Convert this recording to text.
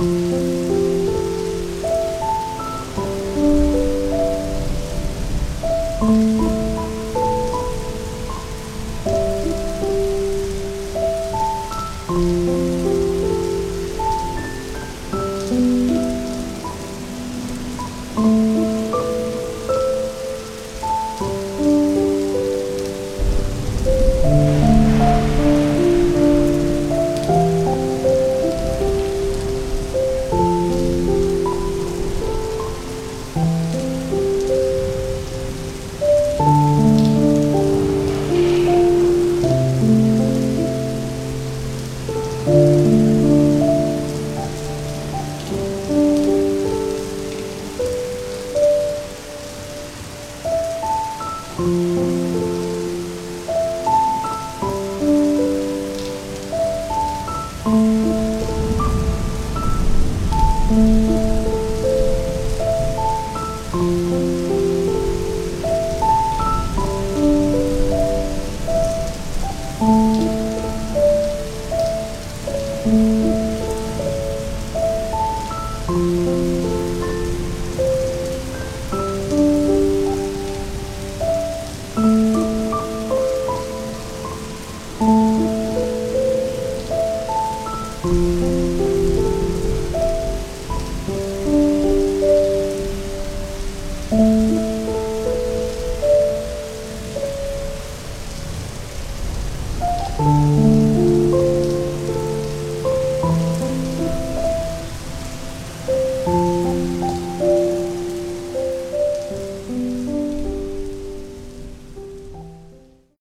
Música thank mm -hmm. you Thank mm -hmm. you.